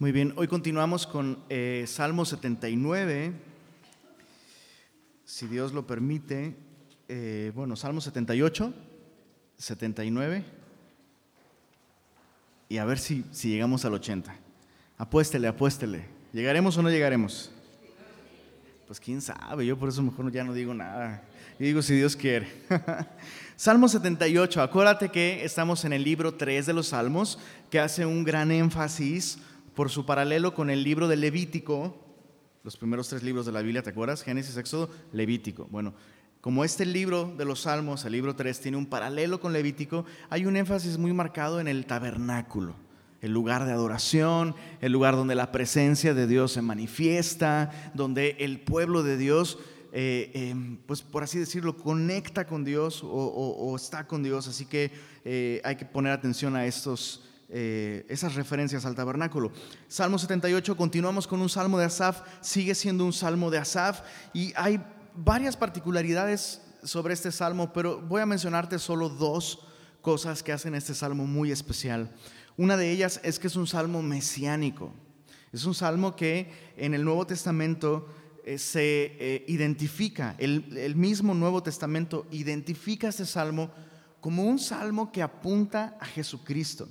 Muy bien, hoy continuamos con eh, Salmo 79, si Dios lo permite. eh, bueno, Salmo 78, 79, y a ver si, si llegamos al 80. Apuéstele, apuéstele. ¿Llegaremos o no llegaremos? Pues quién sabe, yo por eso mejor ya no digo nada. Digo si Dios quiere. Salmo 78, acuérdate que estamos en el libro 3 de los Salmos, que hace un gran énfasis por su paralelo con el libro de Levítico, los primeros tres libros de la Biblia, ¿te acuerdas? Génesis, Éxodo, Levítico. Bueno, como este libro de los Salmos, el libro 3, tiene un paralelo con Levítico, hay un énfasis muy marcado en el tabernáculo, el lugar de adoración, el lugar donde la presencia de Dios se manifiesta, donde el pueblo de Dios, eh, eh, pues por así decirlo, conecta con Dios o está con Dios. Así que eh, hay que poner atención a estos, eh, esas referencias al tabernáculo. Salmo 78, continuamos con un salmo de Asaf, sigue siendo un salmo de Asaf y hay varias particularidades sobre este salmo, pero voy a mencionarte solo dos cosas que hacen este salmo muy especial. Una de ellas es que es un salmo mesiánico. Es un salmo que en el Nuevo Testamento eh, se eh, identifica, el, el mismo Nuevo Testamento identifica este salmo como un salmo que apunta a Jesucristo.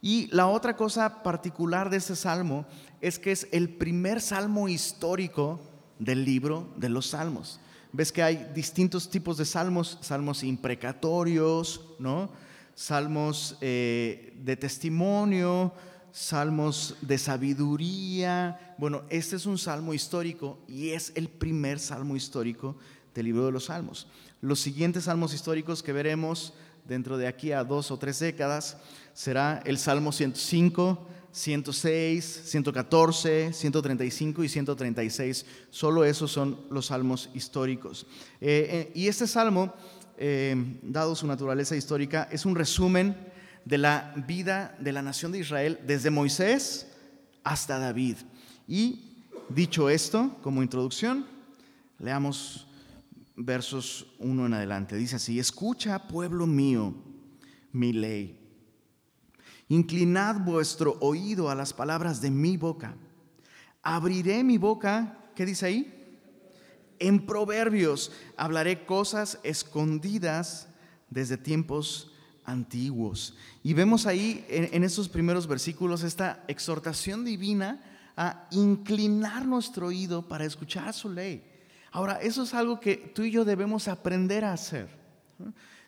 Y la otra cosa particular de este salmo es que es el primer salmo histórico del libro de los salmos. Ves que hay distintos tipos de salmos, salmos imprecatorios, ¿no? salmos eh, de testimonio, salmos de sabiduría. Bueno, este es un salmo histórico y es el primer salmo histórico del libro de los salmos. Los siguientes salmos históricos que veremos dentro de aquí a dos o tres décadas será el Salmo 105, 106, 114, 135 y 136. Solo esos son los salmos históricos. Eh, eh, y este salmo, eh, dado su naturaleza histórica, es un resumen de la vida de la nación de Israel desde Moisés hasta David. Y dicho esto, como introducción, leamos versos 1 en adelante. Dice así, escucha pueblo mío mi ley. Inclinad vuestro oído a las palabras de mi boca. Abriré mi boca, ¿qué dice ahí? En proverbios hablaré cosas escondidas desde tiempos antiguos. Y vemos ahí en, en estos primeros versículos esta exhortación divina a inclinar nuestro oído para escuchar su ley. Ahora, eso es algo que tú y yo debemos aprender a hacer.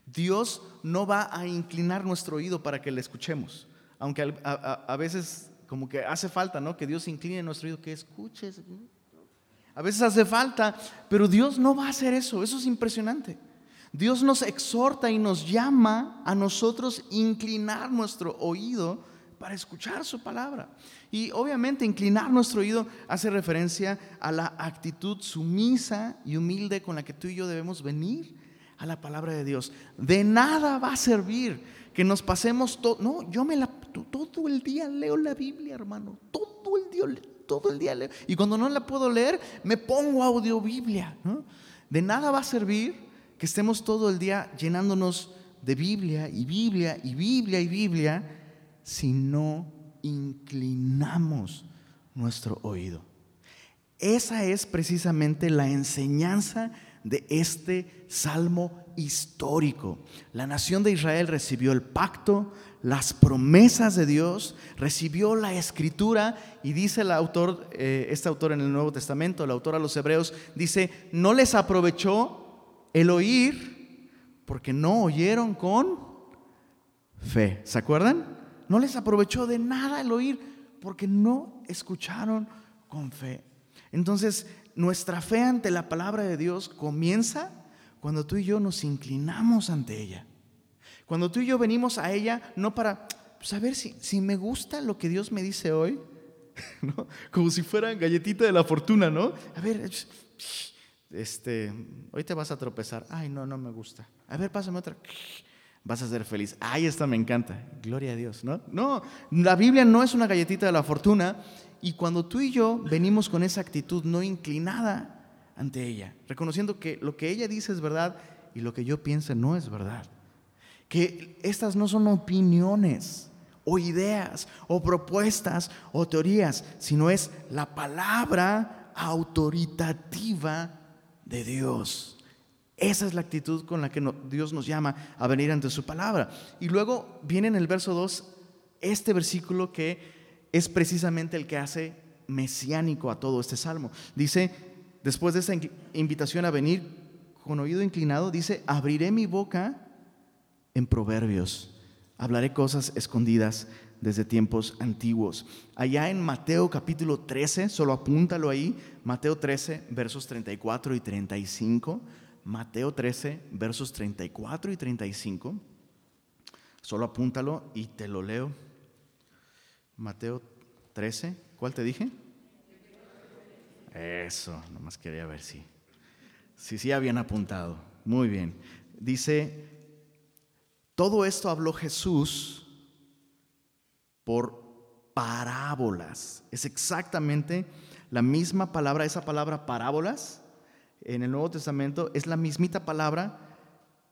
Dios no va a inclinar nuestro oído para que le escuchemos, aunque a veces como que hace falta, ¿no? Que Dios incline nuestro oído, que escuches. A veces hace falta, pero Dios no va a hacer eso. Eso es impresionante. Dios nos exhorta y nos llama a nosotros inclinar nuestro oído para escuchar su palabra. Y obviamente inclinar nuestro oído hace referencia a la actitud sumisa y humilde con la que tú y yo debemos venir a la palabra de Dios. De nada va a servir que nos pasemos todo. No, yo me todo el día leo la Biblia, hermano. Todo el día, todo el día leo. Y cuando no la puedo leer, me pongo audiobiblia. ¿no? De nada va a servir que estemos todo el día llenándonos de Biblia y Biblia y Biblia y Biblia si no inclinamos nuestro oído. Esa es precisamente la enseñanza de este salmo histórico. La nación de Israel recibió el pacto, las promesas de Dios, recibió la escritura y dice el autor, eh, este autor en el Nuevo Testamento, el autor a los hebreos, dice, no les aprovechó el oír porque no oyeron con fe. ¿Se acuerdan? No les aprovechó de nada el oír porque no escucharon con fe. Entonces, nuestra fe ante la palabra de Dios comienza cuando tú y yo nos inclinamos ante ella. Cuando tú y yo venimos a ella no para saber si, si me gusta lo que Dios me dice hoy, ¿no? como si fuera galletita de la fortuna, ¿no? A ver, este, hoy te vas a tropezar. Ay, no, no me gusta. A ver, pásame otra. Vas a ser feliz. Ay, esta me encanta. Gloria a Dios, ¿no? No, la Biblia no es una galletita de la fortuna. Y cuando tú y yo venimos con esa actitud no inclinada ante ella, reconociendo que lo que ella dice es verdad y lo que yo pienso no es verdad, que estas no son opiniones o ideas o propuestas o teorías, sino es la palabra autoritativa de Dios. Esa es la actitud con la que Dios nos llama a venir ante su palabra. Y luego viene en el verso 2 este versículo que es precisamente el que hace mesiánico a todo este salmo. Dice, después de esta invitación a venir con oído inclinado, dice, abriré mi boca en proverbios, hablaré cosas escondidas desde tiempos antiguos. Allá en Mateo capítulo 13, solo apúntalo ahí, Mateo 13, versos 34 y 35. Mateo 13, versos 34 y 35. Solo apúntalo y te lo leo. Mateo 13, ¿cuál te dije? Eso, nomás quería ver si. Si sí habían apuntado. Muy bien. Dice, todo esto habló Jesús por parábolas. Es exactamente la misma palabra, esa palabra parábolas en el Nuevo Testamento es la mismita palabra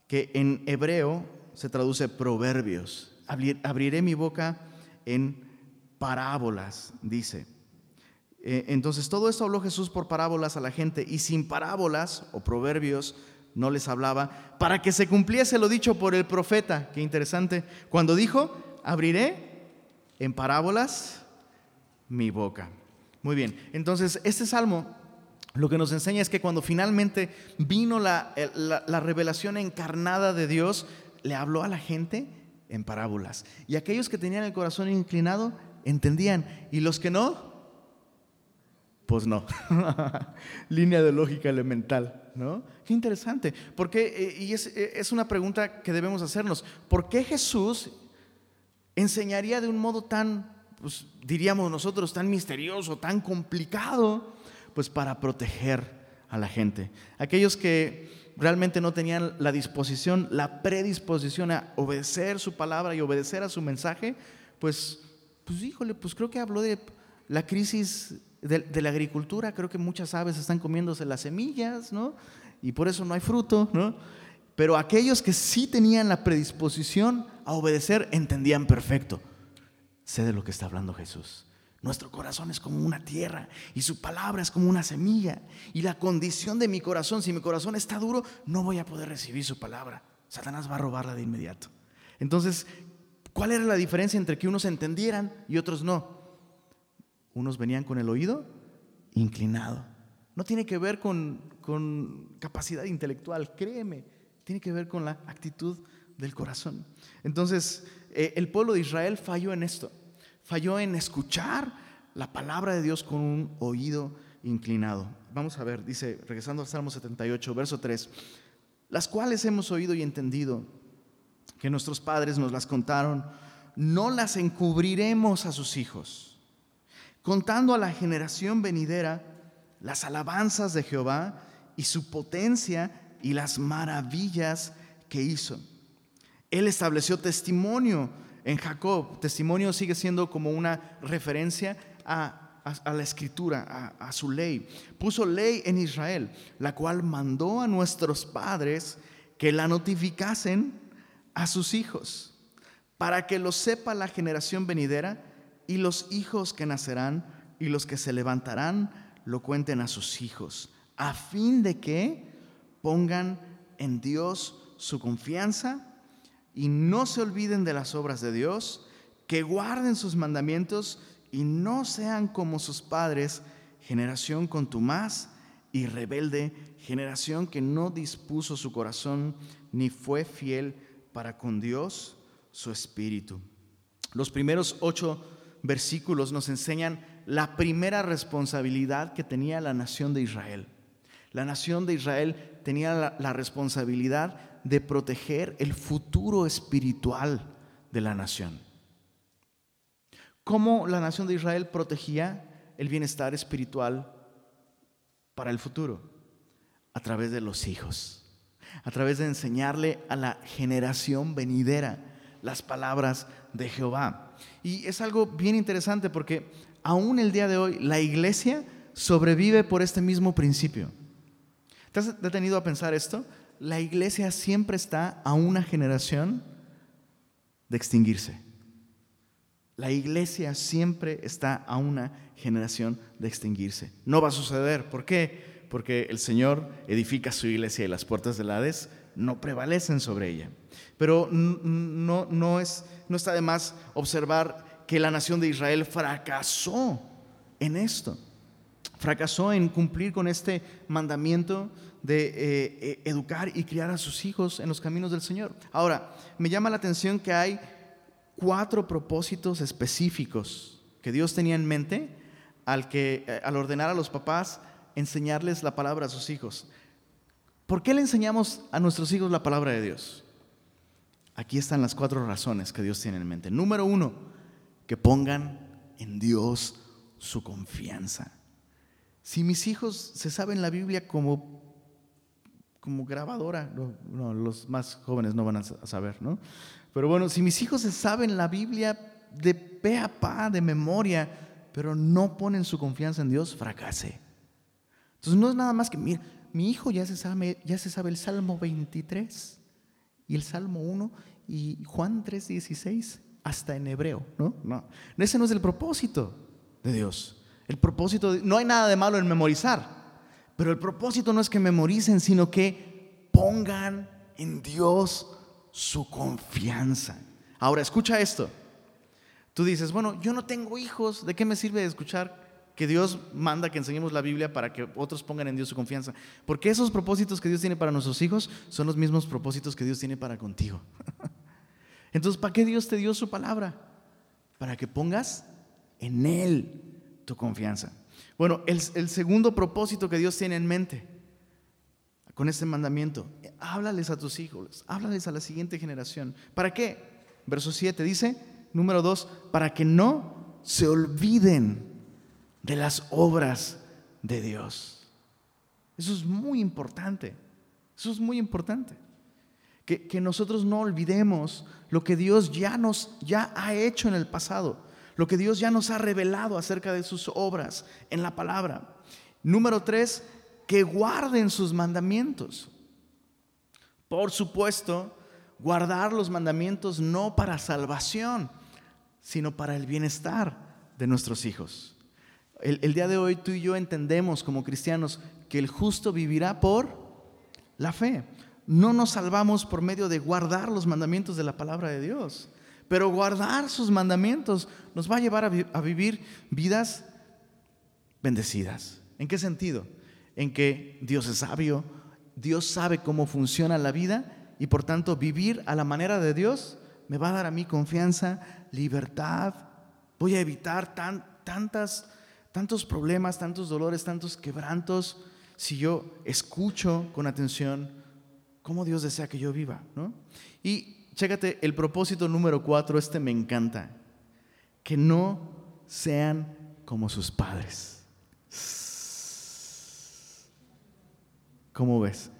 que en hebreo se traduce proverbios. Abriré mi boca en parábolas, dice. Eh, entonces todo esto habló Jesús por parábolas a la gente y sin parábolas o proverbios no les hablaba para que se cumpliese lo dicho por el profeta. Qué interesante. Cuando dijo, abriré en parábolas mi boca. Muy bien, entonces este salmo lo que nos enseña es que cuando finalmente vino la, revelación encarnada de Dios, le habló a la gente en parábolas. Y aquellos que tenían el corazón inclinado entendían. Y los que no, pues no. Línea de lógica elemental, ¿no? Qué interesante. Porque, eh, y es, eh, es una pregunta que debemos hacernos. ¿Por qué Jesús enseñaría de un modo tan, pues diríamos nosotros, tan misterioso, tan complicado? Pues para proteger a la gente. Aquellos que realmente no tenían la disposición, la predisposición a obedecer su palabra y obedecer a su mensaje, pues, pues híjole, pues creo que habló de la crisis de, la agricultura, creo que muchas aves están comiéndose las semillas, ¿no? Y por eso no hay fruto, ¿no? Pero aquellos que sí tenían la predisposición a obedecer entendían perfecto. Sé de lo que está hablando Jesús. Nuestro corazón es como una tierra y su palabra es como una semilla. Y la condición de mi corazón, si mi corazón está duro, no voy a poder recibir su palabra. Satanás va a robarla de inmediato. Entonces, ¿cuál era la diferencia entre que unos entendieran y otros no? Unos venían con el oído inclinado. No tiene que ver con, capacidad intelectual, créeme, tiene que ver con la actitud del corazón. Entonces, eh, el pueblo de Israel falló en esto falló en escuchar la palabra de Dios con un oído inclinado. Vamos a ver, dice, regresando al Salmo 78, verso 3, las cuales hemos oído y entendido, que nuestros padres nos las contaron, no las encubriremos a sus hijos, contando a la generación venidera las alabanzas de Jehová y su potencia y las maravillas que hizo. Él estableció testimonio en Jacob, testimonio sigue siendo como una referencia a, la escritura, a, a su ley. Puso ley en Israel, la cual mandó a nuestros padres que la notificasen a sus hijos, para que lo sepa la generación venidera y los hijos que nacerán y los que se levantarán lo cuenten a sus hijos, a fin de que pongan en Dios su confianza y no se olviden de las obras de Dios, que guarden sus mandamientos y no sean como sus padres, generación contumaz y rebelde, generación que no dispuso su corazón ni fue fiel para con Dios su espíritu. Los primeros ocho versículos nos enseñan la primera responsabilidad que tenía la nación de Israel. La nación de Israel tenía la, la responsabilidad de proteger el futuro espiritual de la nación. ¿Cómo la nación de Israel protegía el bienestar espiritual para el futuro? A través de los hijos, a través de enseñarle a la generación venidera las palabras de Jehová. Y es algo bien interesante porque aún el día de hoy la iglesia sobrevive por este mismo principio. ¿Te has detenido a pensar esto? La iglesia siempre está a una generación de extinguirse. La iglesia siempre está a una generación de extinguirse. No va a suceder. ¿Por qué? Porque el Señor edifica su iglesia y las puertas del Hades no prevalecen sobre ella. Pero no, no, es, no está de más observar que la nación de Israel fracasó en esto. Fracasó en cumplir con este mandamiento de eh, eh, educar y criar a sus hijos en los caminos del Señor. Ahora, me llama la atención que hay cuatro propósitos específicos que Dios tenía en mente al, que, eh, al ordenar a los papás enseñarles la palabra a sus hijos. ¿Por qué le enseñamos a nuestros hijos la palabra de Dios? Aquí están las cuatro razones que Dios tiene en mente. Número uno, que pongan en Dios su confianza. Si mis hijos se saben la Biblia como, como grabadora, no, los más jóvenes no van a saber, ¿no? Pero bueno, si mis hijos se saben la Biblia de pe a pa, de memoria, pero no ponen su confianza en Dios, fracase. Entonces no es nada más que, mira, mi hijo ya se sabe, ya se sabe el Salmo 23 y el Salmo 1 y Juan 3:16 hasta en hebreo, ¿no? No, ese no es el propósito de Dios. El propósito, no hay nada de malo en memorizar, pero el propósito no es que memoricen, sino que pongan en Dios su confianza. Ahora, escucha esto. Tú dices, bueno, yo no tengo hijos, ¿de qué me sirve escuchar que Dios manda que enseñemos la Biblia para que otros pongan en Dios su confianza. Porque esos propósitos que Dios tiene para nuestros hijos son los mismos propósitos que Dios tiene para contigo. Entonces, ¿para qué Dios te dio su palabra? Para que pongas en Él tu confianza. Bueno, el, segundo propósito que Dios tiene en mente con este mandamiento, háblales a tus hijos, háblales a la siguiente generación. ¿Para qué? Verso 7 dice, número 2, para que no se olviden de las obras de Dios. Eso es muy importante. Eso es muy importante. Que, nosotros no olvidemos lo que Dios ya nos ya ha hecho en el pasado, lo que Dios ya nos ha revelado acerca de sus obras en la palabra. Número tres, que guarden sus mandamientos. Por supuesto, guardar los mandamientos no para salvación, sino para el bienestar de nuestros hijos. El, día de hoy tú y yo entendemos como cristianos que el justo vivirá por la fe. No nos salvamos por medio de guardar los mandamientos de la palabra de Dios, pero guardar sus mandamientos nos va a llevar a, vivir vidas bendecidas. ¿En qué sentido? En que Dios es sabio, Dios sabe cómo funciona la vida y por tanto vivir a la manera de Dios me va a dar a mí confianza, libertad. Voy a evitar tantas tantos problemas, tantos dolores, tantos quebrantos, si yo escucho con atención cómo Dios desea que yo viva. ¿no? Y chécate, el propósito número cuatro, este me encanta, que no sean como sus padres. ¿Cómo ves?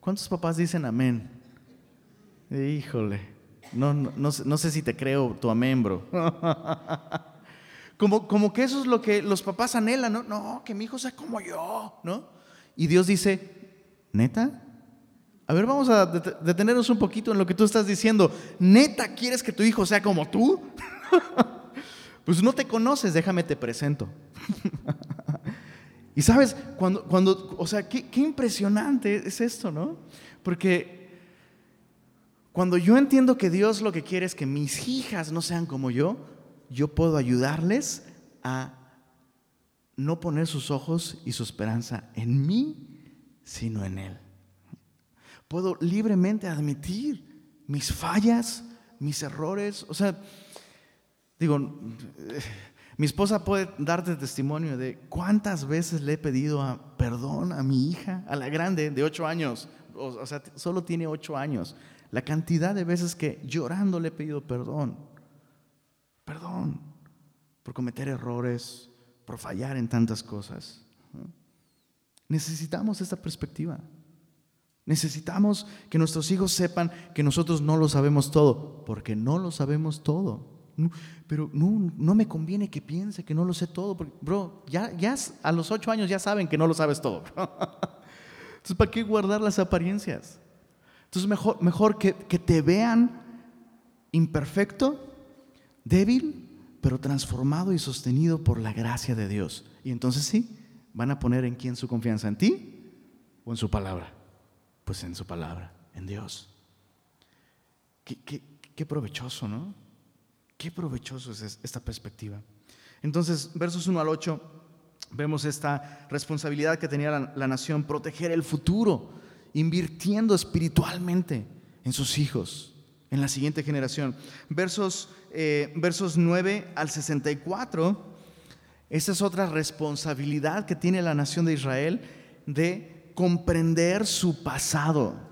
¿Cuántos papás dicen amén? Híjole, no, no, no, sé si te creo tu amén, bro. Como, que eso es lo que los papás anhelan, ¿no? No, que mi hijo sea como yo, ¿no? Y Dios dice, ¿neta? A ver, vamos a detenernos un poquito en lo que tú estás diciendo. ¿Neta quieres que tu hijo sea como tú? pues no te conoces, déjame te presento. y sabes, cuando, cuando o sea, qué, qué impresionante es esto, ¿no? Porque cuando yo entiendo que Dios lo que quiere es que mis hijas no sean como yo, yo puedo ayudarles a no poner sus ojos y su esperanza en mí, sino en Él. Puedo libremente admitir mis fallas, mis errores. O sea, digo, mi esposa puede darte testimonio de cuántas veces le he pedido perdón a mi hija, a la grande de ocho años. O, sea, solo tiene ocho años. La cantidad de veces que llorando le he pedido perdón. Perdón por cometer errores, por fallar en tantas cosas. Necesitamos esta perspectiva. Necesitamos que nuestros hijos sepan que nosotros no lo sabemos todo, porque no lo sabemos todo. Pero no, no me conviene que piense que no lo sé todo, porque, bro, ya, ya a los ocho años ya saben que no lo sabes todo. Entonces, ¿para qué guardar las apariencias? Entonces, mejor, mejor que, que te vean imperfecto débil, pero transformado y sostenido por la gracia de Dios. Y entonces sí, van a poner en quién su confianza, en ti o en su palabra. Pues en su palabra, en Dios. Qué, provechoso, ¿no? Qué provechoso es esta perspectiva. Entonces, versos 1 al 8, vemos esta responsabilidad que tenía la, nación, proteger el futuro, invirtiendo espiritualmente en sus hijos, en la siguiente generación. Versos, eh, versos 9 al 64, esa es otra responsabilidad que tiene la nación de Israel de comprender su pasado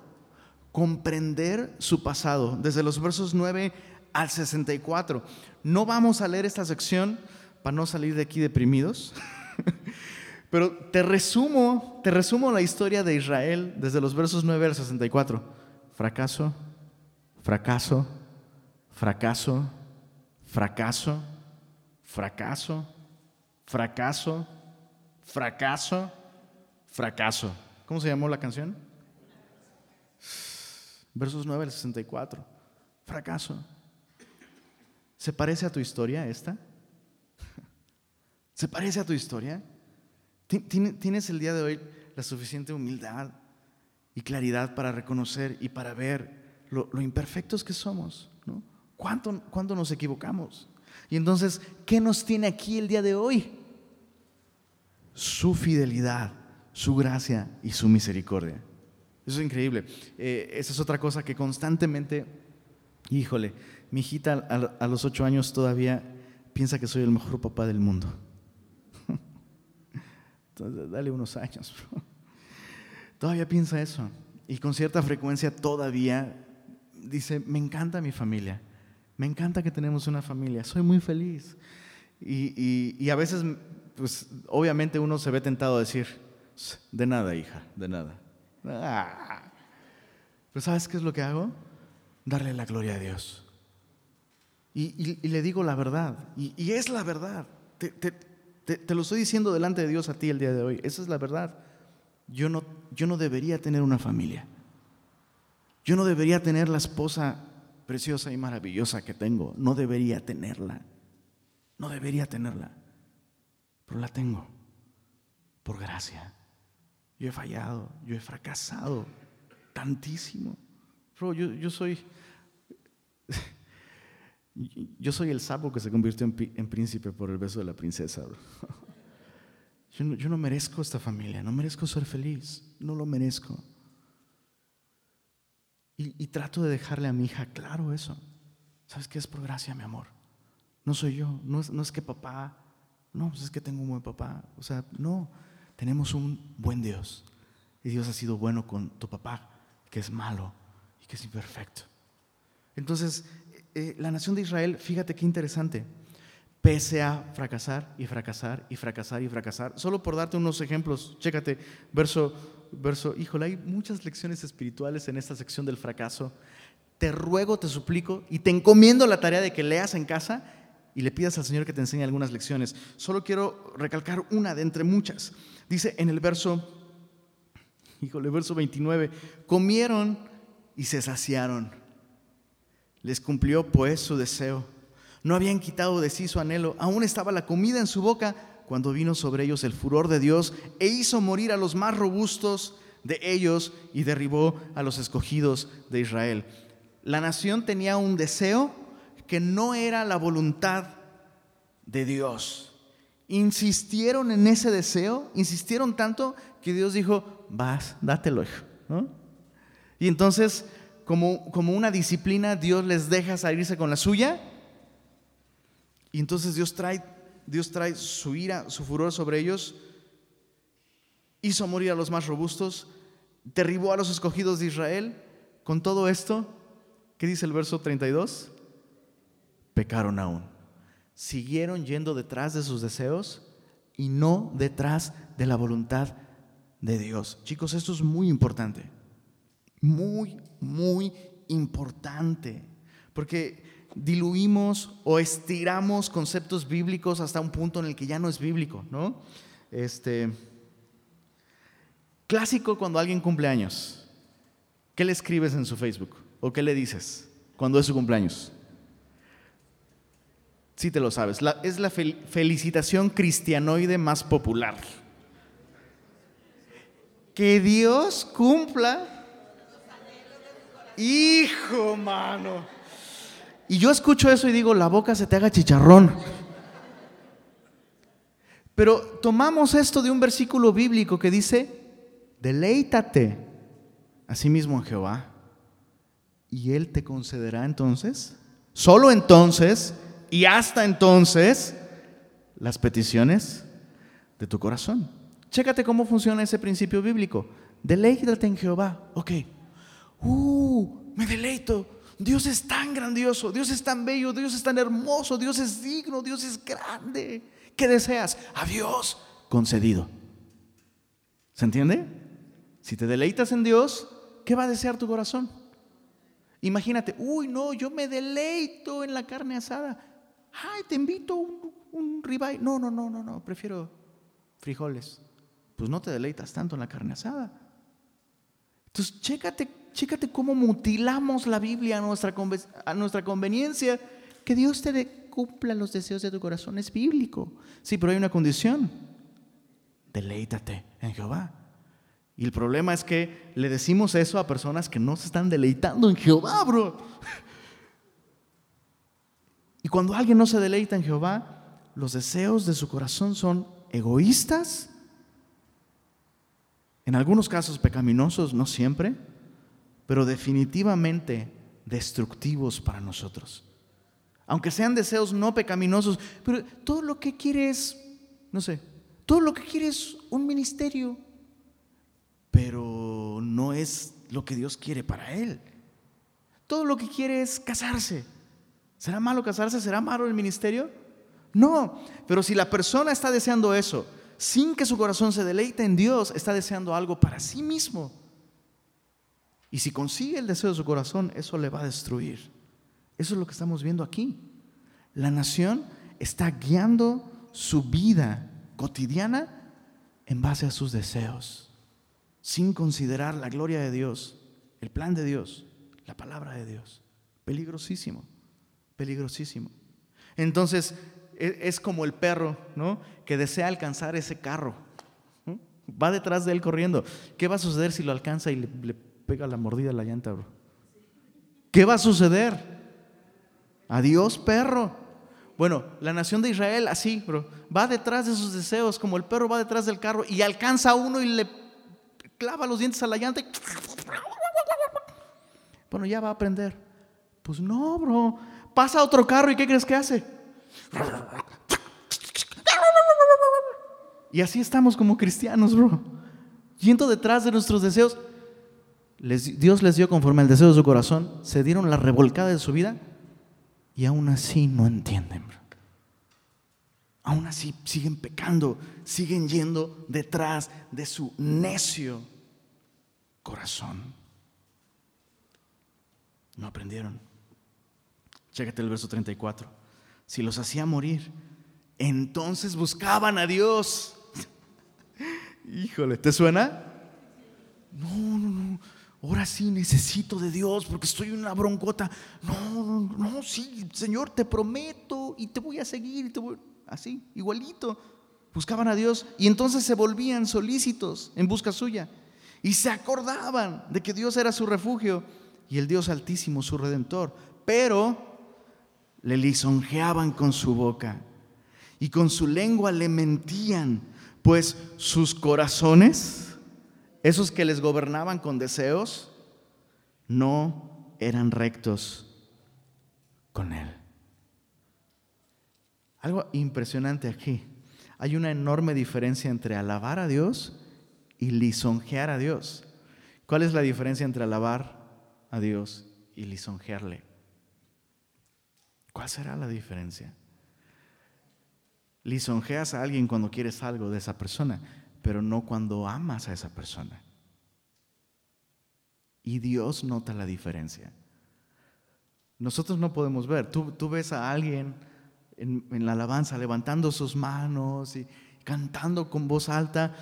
comprender su pasado, desde los versos 9 al 64. No vamos a leer esta sección para no salir de aquí deprimidos, pero te resumo, te resumo la historia de Israel desde los versos 9 al 64. Fracaso, fracaso, fracaso, fracaso, fracaso, fracaso, fracaso, fracaso. ¿Cómo se llamó la canción? versos 9 al 64. Fracaso. ¿Se parece a tu historia esta? ¿Se parece a tu historia? ¿Tienes el día de hoy la suficiente humildad y claridad para reconocer y para ver lo, imperfectos que somos? ¿no? ¿Cuánto, ¿Cuánto nos equivocamos? Y entonces, ¿qué nos tiene aquí el día de hoy? Su fidelidad, su gracia y su misericordia. Eso es increíble. Eh, esa es otra cosa que constantemente, híjole, mi hijita a, los ocho años todavía piensa que soy el mejor papá del mundo. Entonces, dale unos años. Todavía piensa eso. Y con cierta frecuencia todavía dice, me encanta mi familia. Me encanta que tenemos una familia. Soy muy feliz. Y, y a veces, pues obviamente uno se ve tentado a decir, de nada, hija, de nada. Ah. Pero ¿sabes qué es lo que hago? Darle la gloria a Dios. Y, le digo la verdad. Y, es la verdad. Te, lo estoy diciendo delante de Dios a ti el día de hoy. Esa es la verdad. Yo no, yo no debería tener una familia. Yo no debería tener la esposa preciosa y maravillosa que tengo. No debería tenerla. No debería tenerla. Pero la tengo. Por gracia. Yo he fallado, yo he fracasado tantísimo. yo, soy, yo soy el sapo que se convirtió en, príncipe por el beso de la princesa. Yo no, merezco esta familia, no merezco ser feliz, no lo merezco. Y, trato de dejarle a mi hija claro eso. ¿Sabes qué es por gracia, mi amor? No soy yo, no es, no es que papá, no, pues es que tengo un buen papá. O sea, no tenemos un buen Dios. Y Dios ha sido bueno con tu papá, que es malo y que es imperfecto. Entonces, eh, la nación de Israel, fíjate qué interesante, pese a fracasar y fracasar y fracasar y fracasar, solo por darte unos ejemplos, chécate, verso, verso, híjole, hay muchas lecciones espirituales en esta sección del fracaso. Te ruego, te suplico y te encomiendo la tarea de que leas en casa y le pidas al Señor que te enseñe algunas lecciones. Solo quiero recalcar una de entre muchas. Dice en el verso, híjole, verso 29, comieron y se saciaron. Les cumplió pues su deseo. No habían quitado de sí su anhelo, aún estaba la comida en su boca cuando vino sobre ellos el furor de Dios e hizo morir a los más robustos de ellos y derribó a los escogidos de Israel. La nación tenía un deseo que no era la voluntad de Dios. Insistieron en ese deseo, insistieron tanto que Dios dijo, vas, dátelo, hijo. Y entonces, como, como una disciplina, Dios les deja salirse con la suya. Y entonces Dios trae, Dios trae su ira, su furor sobre ellos, hizo morir a los más robustos, derribó a los escogidos de Israel. Con todo esto, ¿qué dice el verso 32? Pecaron aún. Siguieron yendo detrás de sus deseos y no detrás de la voluntad de Dios. Chicos, esto es muy importante. Muy, muy importante. Porque diluimos o estiramos conceptos bíblicos hasta un punto en el que ya no es bíblico, ¿no? Este clásico cuando alguien cumple años. ¿Qué le escribes en su Facebook o qué le dices cuando es su cumpleaños? Sí te lo sabes. es la felicitación cristianoide más popular. Que Dios cumpla. Hijo, mano. Y yo escucho eso y digo, la boca se te haga chicharrón. Pero tomamos esto de un versículo bíblico que dice, deleítate a sí mismo en Jehová y Él te concederá entonces, solo entonces y hasta entonces, las peticiones de tu corazón. Chécate cómo funciona ese principio bíblico. Deleítate en Jehová. Ok. Uh, me deleito. Dios es tan grandioso, Dios es tan bello, Dios es tan hermoso, Dios es digno, Dios es grande. ¿Qué deseas? A Dios concedido. ¿Se entiende? Si te deleitas en Dios, ¿qué va a desear tu corazón? Imagínate, uy, no, yo me deleito en la carne asada. Ay, te invito un, un ribeye. No, no, no, no, no, prefiero frijoles. Pues no te deleitas tanto en la carne asada. Entonces, chécate, chécate cómo mutilamos la Biblia a nuestra, a nuestra conveniencia. Que Dios te cumpla los deseos de tu corazón es bíblico. Sí, pero hay una condición. Deleítate en Jehová. Y el problema es que le decimos eso a personas que no se están deleitando en Jehová, bro. Cuando alguien no se deleita en Jehová, los deseos de su corazón son egoístas, en algunos casos pecaminosos, no siempre, pero definitivamente destructivos para nosotros. Aunque sean deseos no pecaminosos, pero todo lo que quiere es, no sé, todo lo que quiere es un ministerio, pero no es lo que Dios quiere para él. Todo lo que quiere es casarse, ¿Será malo casarse? ¿Será malo el ministerio? No, pero si la persona está deseando eso, sin que su corazón se deleite en Dios, está deseando algo para sí mismo. Y si consigue el deseo de su corazón, eso le va a destruir. Eso es lo que estamos viendo aquí. La nación está guiando su vida cotidiana en base a sus deseos, sin considerar la gloria de Dios, el plan de Dios, la palabra de Dios. Peligrosísimo peligrosísimo. Entonces, e, es como el perro, ¿no? Que desea alcanzar ese carro. Va detrás de él corriendo. ¿Qué va a suceder si lo alcanza y le, pega la mordida a la llanta, bro? ¿Qué va a suceder? Adiós, perro. Bueno, la nación de Israel así, bro, va detrás de sus deseos, como el perro va detrás del carro y alcanza a uno y le clava los dientes a la llanta. Bueno, ya va a aprender. Pues no, bro. Pasa otro carro y ¿qué crees que hace? Y así estamos como cristianos, bro. Yendo detrás de nuestros deseos. Dios les dio conforme al deseo de su corazón. Se dieron la revolcada de su vida. Y aún así no entienden, bro. Aún así siguen pecando. Siguen yendo detrás de su necio corazón. No aprendieron. Chécate el verso 34. Si los hacía morir, entonces buscaban a Dios. Híjole, ¿te suena? No, no, no. Ahora sí necesito de Dios porque estoy una broncota. No, no, no, sí, Señor, te prometo y te voy a seguir. Y te voy... Así, igualito. Buscaban a Dios y entonces se volvían solícitos en busca suya. Y se acordaban de que Dios era su refugio y el Dios altísimo su redentor. Pero le lisonjeaban con su boca y con su lengua le mentían, pues sus corazones, esos que les gobernaban con deseos, no eran rectos con él. Algo impresionante aquí. Hay una enorme diferencia entre alabar a Dios y lisonjear a Dios. ¿Cuál es la diferencia entre alabar a Dios y lisonjearle? ¿Cuál será la diferencia? Lisonjeas a alguien cuando quieres algo de esa persona, pero no cuando amas a esa persona. Y Dios nota la diferencia. Nosotros no podemos ver. Tú, ves a alguien en, en, la alabanza levantando sus manos y cantando con voz alta.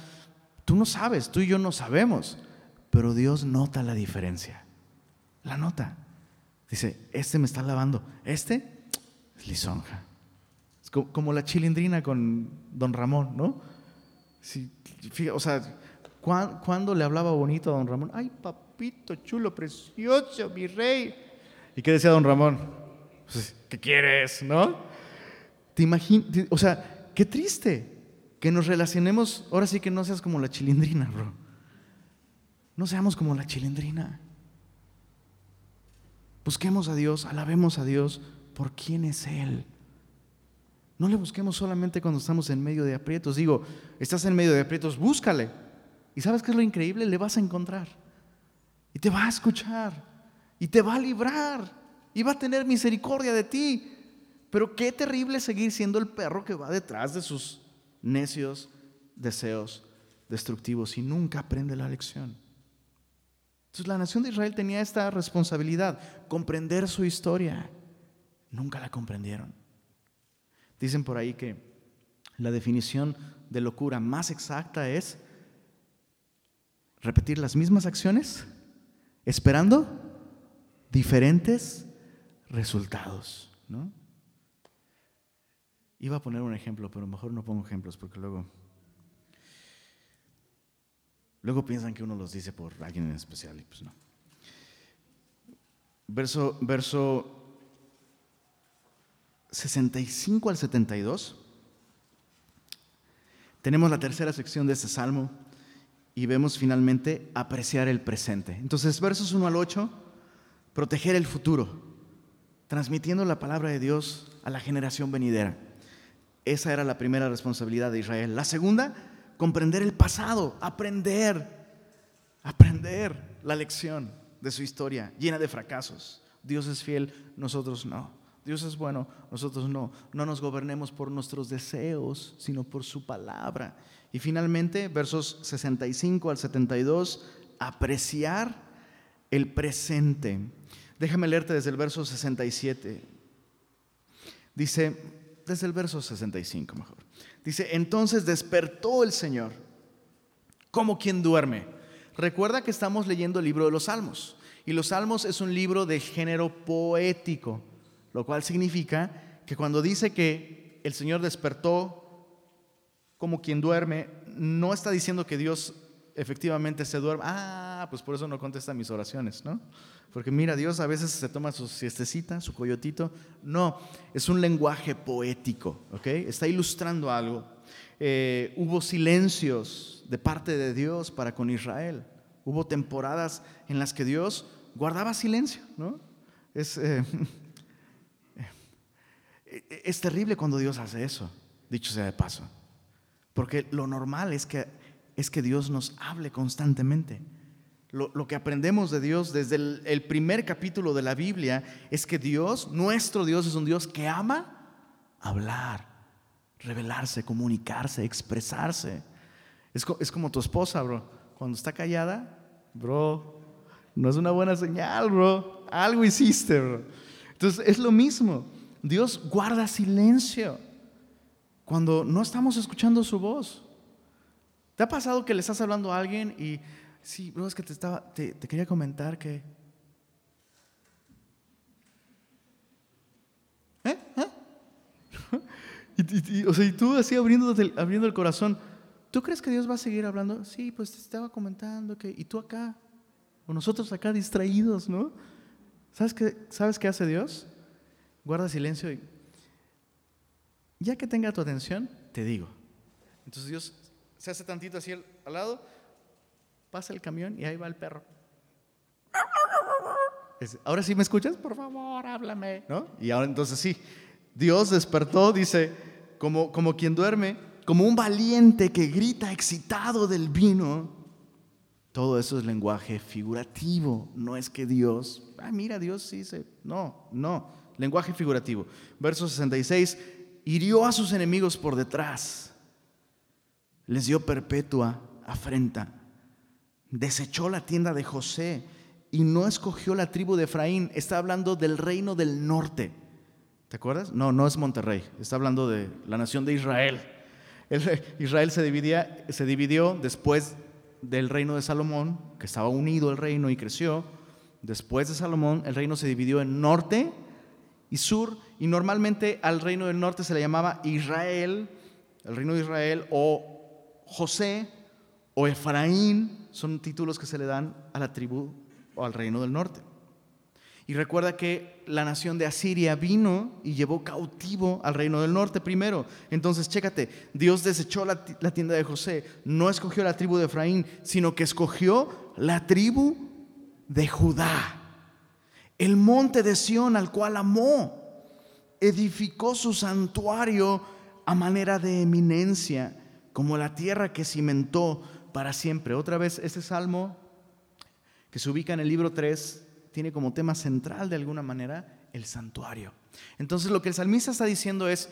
Tú no sabes, tú y yo no sabemos, pero Dios nota la diferencia. La nota. Dice, este me está alabando, este lisonja. como la chilindrina con don Ramón, ¿no? o sea, ¿cuándo, le hablaba bonito a don Ramón? Ay, papito chulo, precioso, mi rey. ¿Y qué decía don Ramón? Pues, ¿Qué quieres, no? Te imaginas, o sea, qué triste que nos relacionemos, ahora sí que no seas como la chilindrina, bro. No seamos como la chilindrina. Busquemos a Dios, alabemos a Dios por quién es Él. No le busquemos solamente cuando estamos en medio de aprietos. Digo, estás en medio de aprietos, búscale. ¿Y sabes qué es lo increíble? Le vas a encontrar. Y te va a escuchar. Y te va a librar. Y va a tener misericordia de ti. Pero qué terrible seguir siendo el perro que va detrás de sus necios deseos destructivos y nunca aprende la lección. Entonces la nación de Israel tenía esta responsabilidad, comprender su historia. Nunca la comprendieron. Dicen por ahí que la definición de locura más exacta es repetir las mismas acciones esperando diferentes resultados. ¿no? Iba a poner un ejemplo, pero mejor no pongo ejemplos porque luego, luego piensan que uno los dice por alguien en especial y pues no. Verso, verso 65 al 72, tenemos la tercera sección de este salmo y vemos finalmente apreciar el presente. Entonces, versos 1 al 8, proteger el futuro, transmitiendo la palabra de Dios a la generación venidera. Esa era la primera responsabilidad de Israel. La segunda, comprender el pasado, aprender, aprender la lección de su historia llena de fracasos. Dios es fiel, nosotros no. Dios es bueno, nosotros no. No nos gobernemos por nuestros deseos, sino por su palabra. Y finalmente, versos 65 al 72, apreciar el presente. Déjame leerte desde el verso 67. Dice, desde el verso 65 mejor. Dice, entonces despertó el Señor como quien duerme. Recuerda que estamos leyendo el libro de los Salmos. Y los Salmos es un libro de género poético. Lo cual significa que cuando dice que el Señor despertó como quien duerme, no está diciendo que Dios efectivamente se duerme. Ah, pues por eso no contesta mis oraciones, ¿no? Porque mira, Dios a veces se toma su siestecita, su coyotito. No, es un lenguaje poético, ¿ok? Está ilustrando algo. Eh, hubo silencios de parte de Dios para con Israel. Hubo temporadas en las que Dios guardaba silencio, ¿no? Es, eh, es terrible cuando Dios hace eso, dicho sea de paso. Porque lo normal es que, es que Dios nos hable constantemente. Lo, que aprendemos de Dios desde el, primer capítulo de la Biblia es que Dios, nuestro Dios, es un Dios que ama hablar, revelarse, comunicarse, expresarse. Es, es como tu esposa, bro. Cuando está callada, bro, no es una buena señal, bro. Algo hiciste, bro. Entonces es lo mismo. Dios guarda silencio cuando no estamos escuchando su voz. ¿Te ha pasado que le estás hablando a alguien y sí, bro, que te, estaba, te, quería comentar que... ¿Eh? ¿Eh? y, o sea, y tú así abriendo abriendo el corazón, ¿tú crees que Dios va a seguir hablando? Sí, pues te estaba comentando que... Y tú acá, o nosotros acá distraídos, ¿no? ¿Sabes qué, ¿Sabes qué hace Dios? Guarda silencio y ya que tenga tu atención, te digo. Entonces Dios se hace tantito así al, lado, pasa el camión y ahí va el perro. Ahora sí me escuchas, por favor, háblame, ¿no? Y ahora entonces sí, Dios despertó, dice, como, como quien duerme, como un valiente que grita excitado del vino. Todo eso es lenguaje figurativo, no es que Dios, ah, mira, Dios sí se, no, no lenguaje figurativo. Verso 66, hirió a sus enemigos por detrás, les dio perpetua afrenta, desechó la tienda de José y no escogió la tribu de Efraín. Está hablando del reino del norte. ¿Te acuerdas? No, no es Monterrey, está hablando de la nación de Israel. Israel se, dividía, se dividió después del reino de Salomón, que estaba unido el reino y creció. Después de Salomón, el reino se dividió en norte y sur y normalmente al reino del norte se le llamaba Israel, el reino de Israel, o José, o Efraín, son títulos que se le dan a la tribu o al reino del norte. Y recuerda que la nación de Asiria vino y llevó cautivo al reino del norte primero. Entonces, chécate, Dios desechó la, la, tienda de José, no escogió la tribu de Efraín, sino que escogió la tribu de Judá. El monte de Sión al cual amó, edificó su santuario a manera de eminencia, como la tierra que cimentó para siempre. Otra vez, este salmo que se ubica en el libro 3 tiene como tema central de alguna manera el santuario. Entonces lo que el salmista está diciendo es,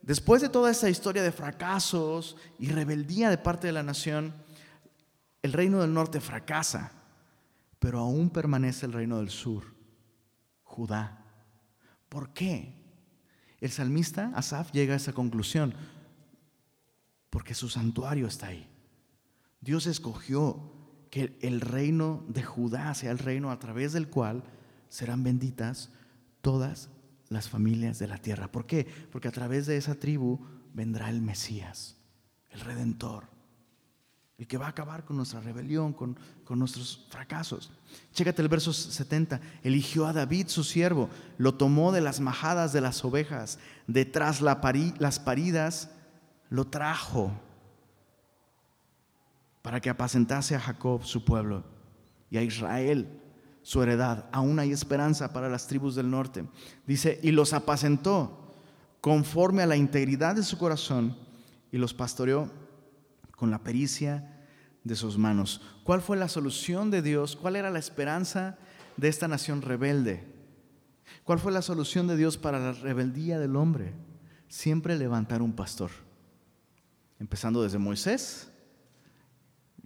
después de toda esa historia de fracasos y rebeldía de parte de la nación, el reino del norte fracasa, pero aún permanece el reino del sur, Judá. ¿Por qué? El salmista Asaf llega a esa conclusión, porque su santuario está ahí. Dios escogió que el reino de Judá sea el reino a través del cual serán benditas todas las familias de la tierra. ¿Por qué? Porque a través de esa tribu vendrá el Mesías, el Redentor, el que va a acabar con nuestra rebelión, con, con nuestros fracasos. Chécate el verso 70. Eligió a David, su siervo, lo tomó de las majadas de las ovejas, detrás la las paridas, lo trajo para que apacentase a Jacob su pueblo y a Israel su heredad. Aún hay esperanza para las tribus del norte. Dice, y los apacentó conforme a la integridad de su corazón y los pastoreó con la pericia de sus manos. ¿Cuál fue la solución de Dios? ¿Cuál era la esperanza de esta nación rebelde? ¿Cuál fue la solución de Dios para la rebeldía del hombre? Siempre levantar un pastor. Empezando desde Moisés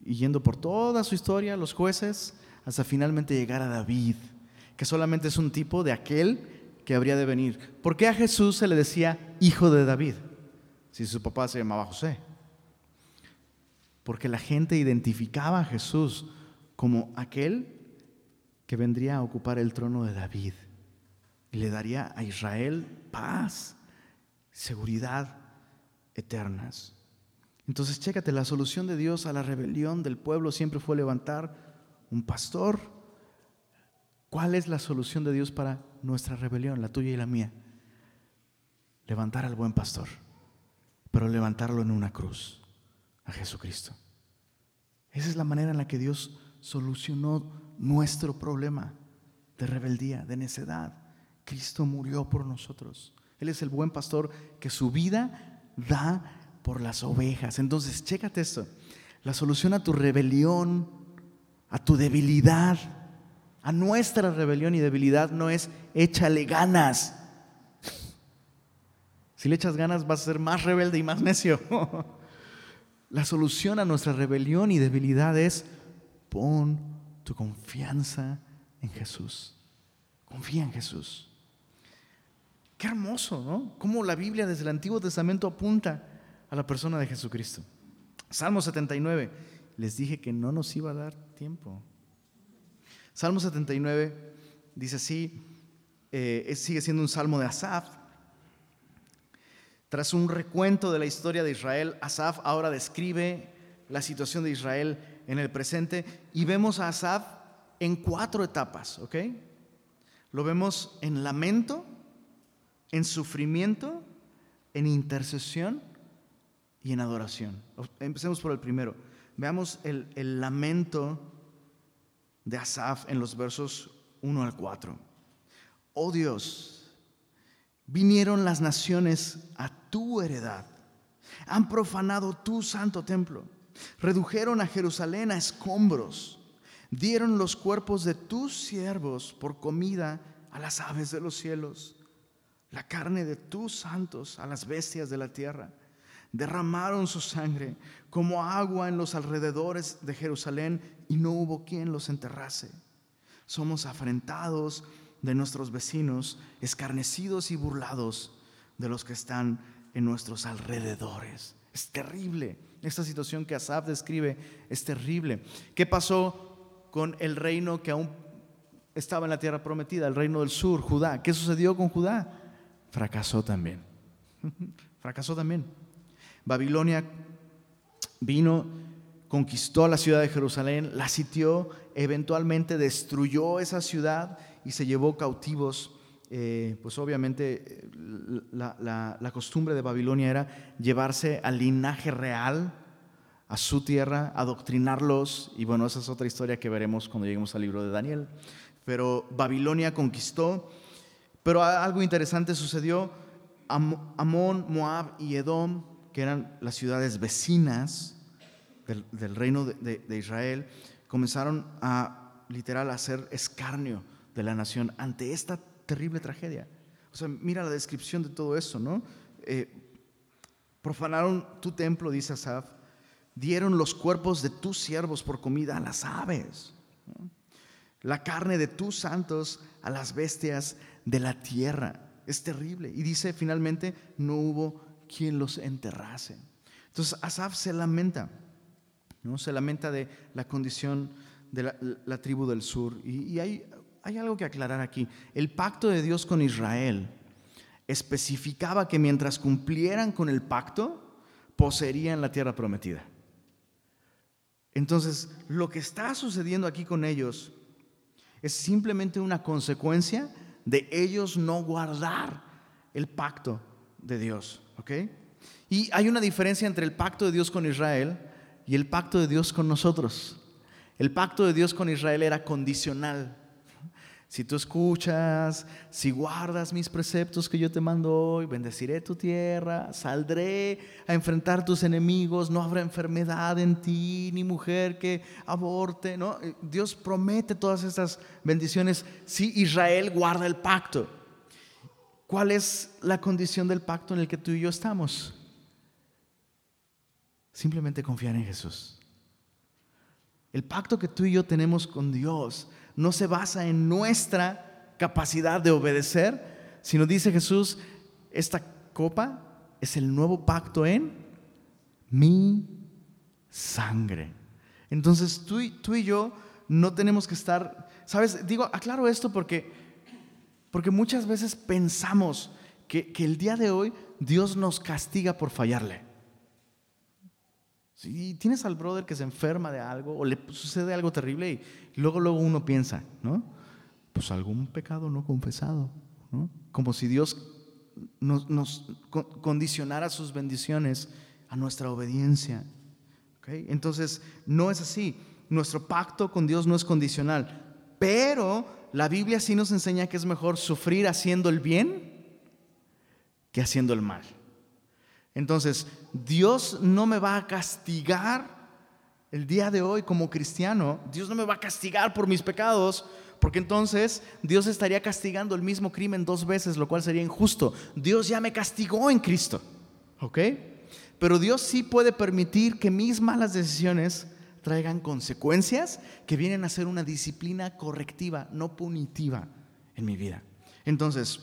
y yendo por toda su historia, los jueces, hasta finalmente llegar a David, que solamente es un tipo de aquel que habría de venir. ¿Por qué a Jesús se le decía hijo de David? Si su papá se llamaba José. Porque la gente identificaba a Jesús como aquel que vendría a ocupar el trono de David y le daría a Israel paz, seguridad eternas. Entonces, chécate, la solución de Dios a la rebelión del pueblo siempre fue levantar un pastor. ¿Cuál es la solución de Dios para nuestra rebelión, la tuya y la mía? Levantar al buen pastor, pero levantarlo en una cruz, a Jesucristo. Esa es la manera en la que Dios solucionó nuestro problema de rebeldía, de necedad. Cristo murió por nosotros. Él es el buen pastor que su vida da por las ovejas. Entonces, chécate esto. La solución a tu rebelión, a tu debilidad, a nuestra rebelión y debilidad no es échale ganas. Si le echas ganas vas a ser más rebelde y más necio. La solución a nuestra rebelión y debilidad es pon tu confianza en Jesús. Confía en Jesús. Qué hermoso, ¿no? Cómo la Biblia desde el Antiguo Testamento apunta a la persona de Jesucristo. Salmo 79. Les dije que no nos iba a dar tiempo. Salmo 79 dice así, eh, sigue siendo un salmo de Asaf. Tras un recuento de la historia de Israel, Asaf ahora describe la situación de Israel en el presente y vemos a Asaf en cuatro etapas, ¿ok? Lo vemos en lamento, en sufrimiento, en intercesión y en adoración. Empecemos por el primero. Veamos el, lamento de Asaf en los versos 1 al 4. Oh Dios, vinieron las naciones a tu heredad, han profanado tu santo templo, redujeron a Jerusalén a escombros, dieron los cuerpos de tus siervos por comida a las aves de los cielos, la carne de tus santos a las bestias de la tierra. Derramaron su sangre como agua en los alrededores de Jerusalén y no hubo quien los enterrase. Somos afrentados de nuestros vecinos, escarnecidos y burlados de los que están en nuestros alrededores. Es terrible. Esta situación que Asaf describe es terrible. ¿Qué pasó con el reino que aún estaba en la tierra prometida, el reino del sur, Judá? ¿Qué sucedió con Judá? fracasó también. fracasó también. Babilonia vino, conquistó la ciudad de Jerusalén, la sitió, eventualmente destruyó esa ciudad y se llevó cautivos. Eh, pues obviamente la, costumbre de Babilonia era llevarse al linaje real a su tierra, adoctrinarlos, y bueno, esa es otra historia que veremos cuando lleguemos al libro de Daniel. Pero Babilonia conquistó, pero algo interesante sucedió, Amón, Moab y Edom, que eran las ciudades vecinas del, reino de, de, Israel, comenzaron a literal hacer escarnio de la nación ante esta terrible tragedia. O sea, mira la descripción de todo eso, ¿no? Eh, profanaron tu templo, dice Asaf, dieron los cuerpos de tus siervos por comida a las aves, la carne de tus santos a las bestias de la tierra. Es terrible. Y dice finalmente, no hubo quien los enterrase. Entonces Asaf se lamenta, ¿no? se lamenta de la condición de la, tribu del sur. Y, hay, hay algo que aclarar aquí. El pacto de Dios con Israel especificaba que mientras cumplieran con el pacto, poseerían la tierra prometida. Entonces, lo que está sucediendo aquí con ellos es simplemente una consecuencia de ellos no guardar el pacto de Dios. Y hay una diferencia entre el pacto de Dios con Israel y el pacto de Dios con nosotros. El pacto de Dios con Israel era condicional. Si tú escuchas, si guardas mis preceptos que yo te mando hoy, bendeciré tu tierra, saldré a enfrentar tus enemigos, no habrá enfermedad en ti, ni mujer que aborte, ¿no? Eh, Dios promete todas estas bendiciones si Israel guarda el pacto. ¿Cuál es la condición del pacto en el que tú y yo estamos? Simplemente confiar en Jesús. El pacto que tú y yo tenemos con Dios no se basa en nuestra capacidad de obedecer, sino dice Jesús, esta copa es el nuevo pacto en mi sangre. Entonces tú y, tú y yo no tenemos que estar, ¿sabes? Digo, aclaro esto porque, porque muchas veces pensamos que, que el día de hoy Dios nos castiga por fallarle. Si tienes al brother que se enferma de algo o le sucede algo terrible y luego, luego uno piensa, ¿no? Pues algún pecado no confesado, ¿no? Como si Dios nos, condicionara sus bendiciones a nuestra obediencia. ¿okay? Entonces, no es así. Nuestro pacto con Dios no es condicional, pero la Biblia sí nos enseña que es mejor sufrir haciendo el bien que haciendo el mal. Entonces, Dios no me va a castigar el día de hoy como cristiano. Dios no me va a castigar por mis pecados, porque entonces Dios estaría castigando el mismo crimen dos veces, lo cual sería injusto. Dios ya me castigó en Cristo, ¿ok? Pero Dios sí puede permitir que mis malas decisiones traigan consecuencias que vienen a ser una disciplina correctiva, no punitiva en mi vida. Entonces,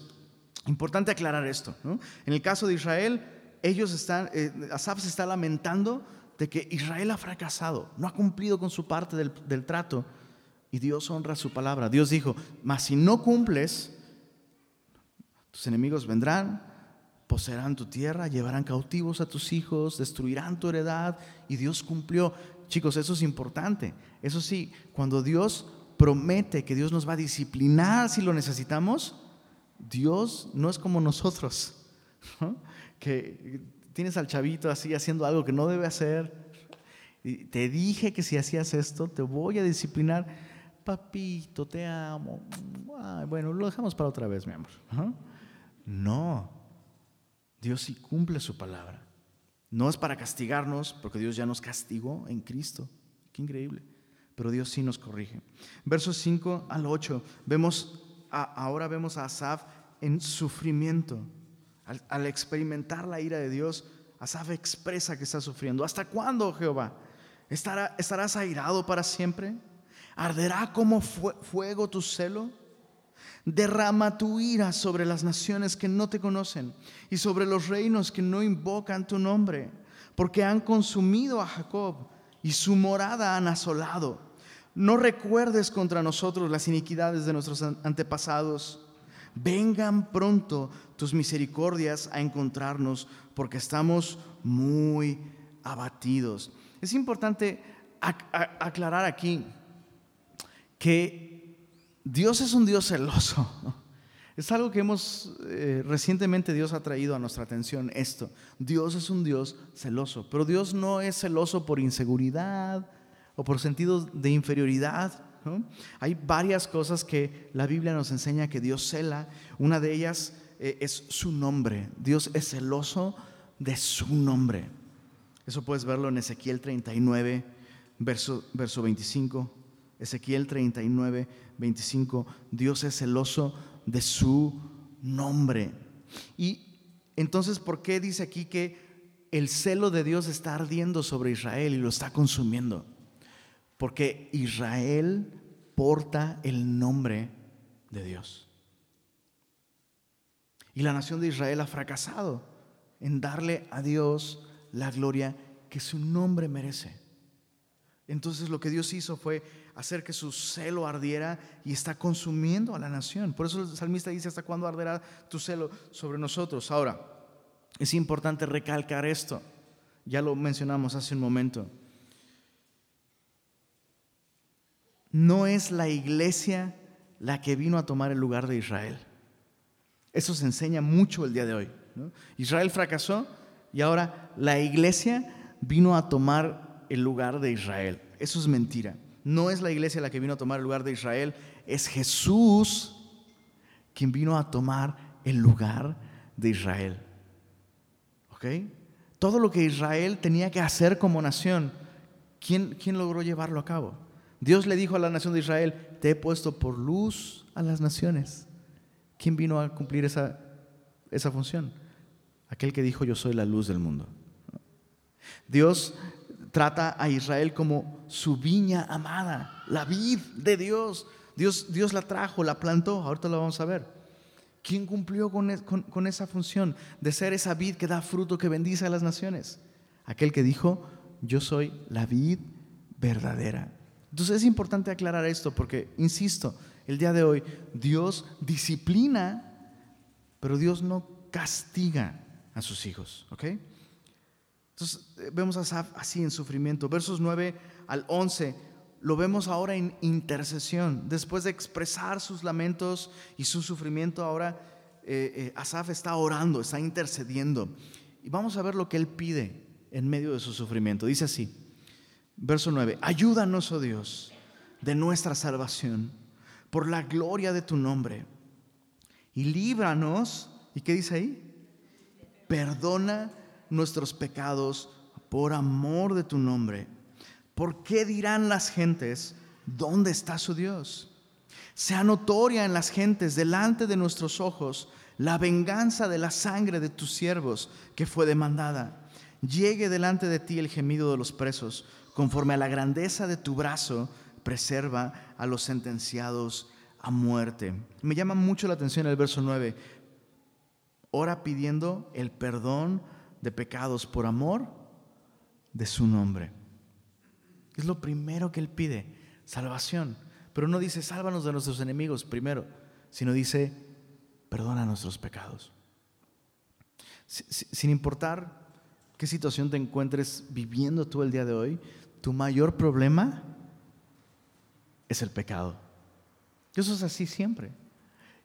importante aclarar esto. En el caso de Israel, ellos están, eh, Asaf se está lamentando de que Israel ha fracasado, no ha cumplido con su parte del, del trato y Dios honra su palabra. Dios dijo, mas si no cumples, tus enemigos vendrán, poseerán tu tierra, llevarán cautivos a tus hijos, destruirán tu heredad y Dios cumplió. Chicos, eso es importante. Eso sí, cuando Dios promete que Dios nos va a disciplinar si lo necesitamos, Dios no es como nosotros. ¿no? Que tienes al chavito así haciendo algo que no debe hacer. Y te dije que si hacías esto, te voy a disciplinar. Papito, te amo. bueno, lo dejamos para otra vez, mi amor. No, Dios sí cumple su palabra. No es para castigarnos, porque Dios ya nos castigó en Cristo. Qué increíble. Pero Dios sí nos corrige. Versos 5 al 8, vemos, ahora vemos a Asaf en sufrimiento. Al, experimentar la ira de Dios, Asaf expresa que está sufriendo. ¿Hasta cuándo, Jehová? ¿Estará, ¿Estarás airado para siempre? ¿Arderá como fuego tu celo? Derrama tu ira sobre las naciones que no te conocen y sobre los reinos que no invocan tu nombre, porque han consumido a Jacob y su morada han asolado. No recuerdes contra nosotros las iniquidades de nuestros antepasados vengan pronto tus misericordias a encontrarnos, porque estamos muy abatidos. Es importante aclarar aquí que Dios es un Dios celoso. Es algo que hemos eh, recientemente Dios ha traído a nuestra atención esto. Dios es un Dios celoso, pero Dios no es celoso por inseguridad o por sentido de inferioridad. Hay varias cosas que la Biblia nos enseña que Dios cela. Una de ellas eh, es su nombre. Dios es celoso de su nombre. Eso puedes verlo en Ezequiel 39, verso, verso 25. Ezequiel 39, 25. Dios es celoso de su nombre. Y entonces, ¿por qué dice aquí que el celo de Dios está ardiendo sobre Israel y lo está consumiendo? Porque Israel porta el nombre de Dios. Y la nación de Israel ha fracasado en darle a Dios la gloria que su nombre merece. Entonces lo que Dios hizo fue hacer que su celo ardiera y está consumiendo a la nación. Por eso el salmista dice, ¿hasta cuándo arderá tu celo sobre nosotros? Ahora, es importante recalcar esto. Ya lo mencionamos hace un momento. No es la iglesia la que vino a tomar el lugar de Israel. Eso se enseña mucho el día de hoy. Israel fracasó y ahora la iglesia vino a tomar el lugar de Israel. Eso es mentira. No es la iglesia la que vino a tomar el lugar de Israel, es Jesús quien vino a tomar el lugar de Israel. ¿Ok? Todo lo que Israel tenía que hacer como nación, ¿quién, quién logró llevarlo a cabo? Dios le dijo a la nación de Israel, te he puesto por luz a las naciones. ¿Quién vino a cumplir esa, esa función? Aquel que dijo, yo soy la luz del mundo. Dios trata a Israel como su viña amada, la vid de Dios. Dios, Dios la trajo, la plantó, ahorita lo vamos a ver. ¿Quién cumplió con, esa función de ser esa vid que da fruto, que bendice a las naciones? Aquel que dijo, yo soy la vid verdadera. Entonces es importante aclarar esto porque, insisto, el día de hoy Dios disciplina, pero Dios no castiga a sus hijos. ¿ok? Entonces eh, vemos a Asaf así en sufrimiento. Versos 9 al 11 lo vemos ahora en intercesión. Después de expresar sus lamentos y su sufrimiento, ahora eh, eh, Asaf está orando, está intercediendo. Y vamos a ver lo que él pide en medio de su sufrimiento. Dice así, verso 9, ayúdanos, oh Dios, de nuestra salvación, por la gloria de tu nombre, y líbranos, ¿y qué dice ahí? Perdona nuestros pecados por amor de tu nombre. ¿Por qué dirán las gentes, ¿dónde está su Dios? Sea notoria en las gentes delante de nuestros ojos la venganza de la sangre de tus siervos que fue demandada. Llegue delante de ti el gemido de los presos, conforme a la grandeza de tu brazo, preserva a los sentenciados a muerte. Me llama mucho la atención el verso 9. Ora pidiendo el perdón de pecados por amor de su nombre. Es lo primero que Él pide, salvación. Pero no dice, sálvanos de nuestros enemigos primero, sino dice, perdona nuestros pecados. Sin importar qué situación te encuentres viviendo tú el día de hoy, tu mayor problema es el pecado. Eso es así siempre.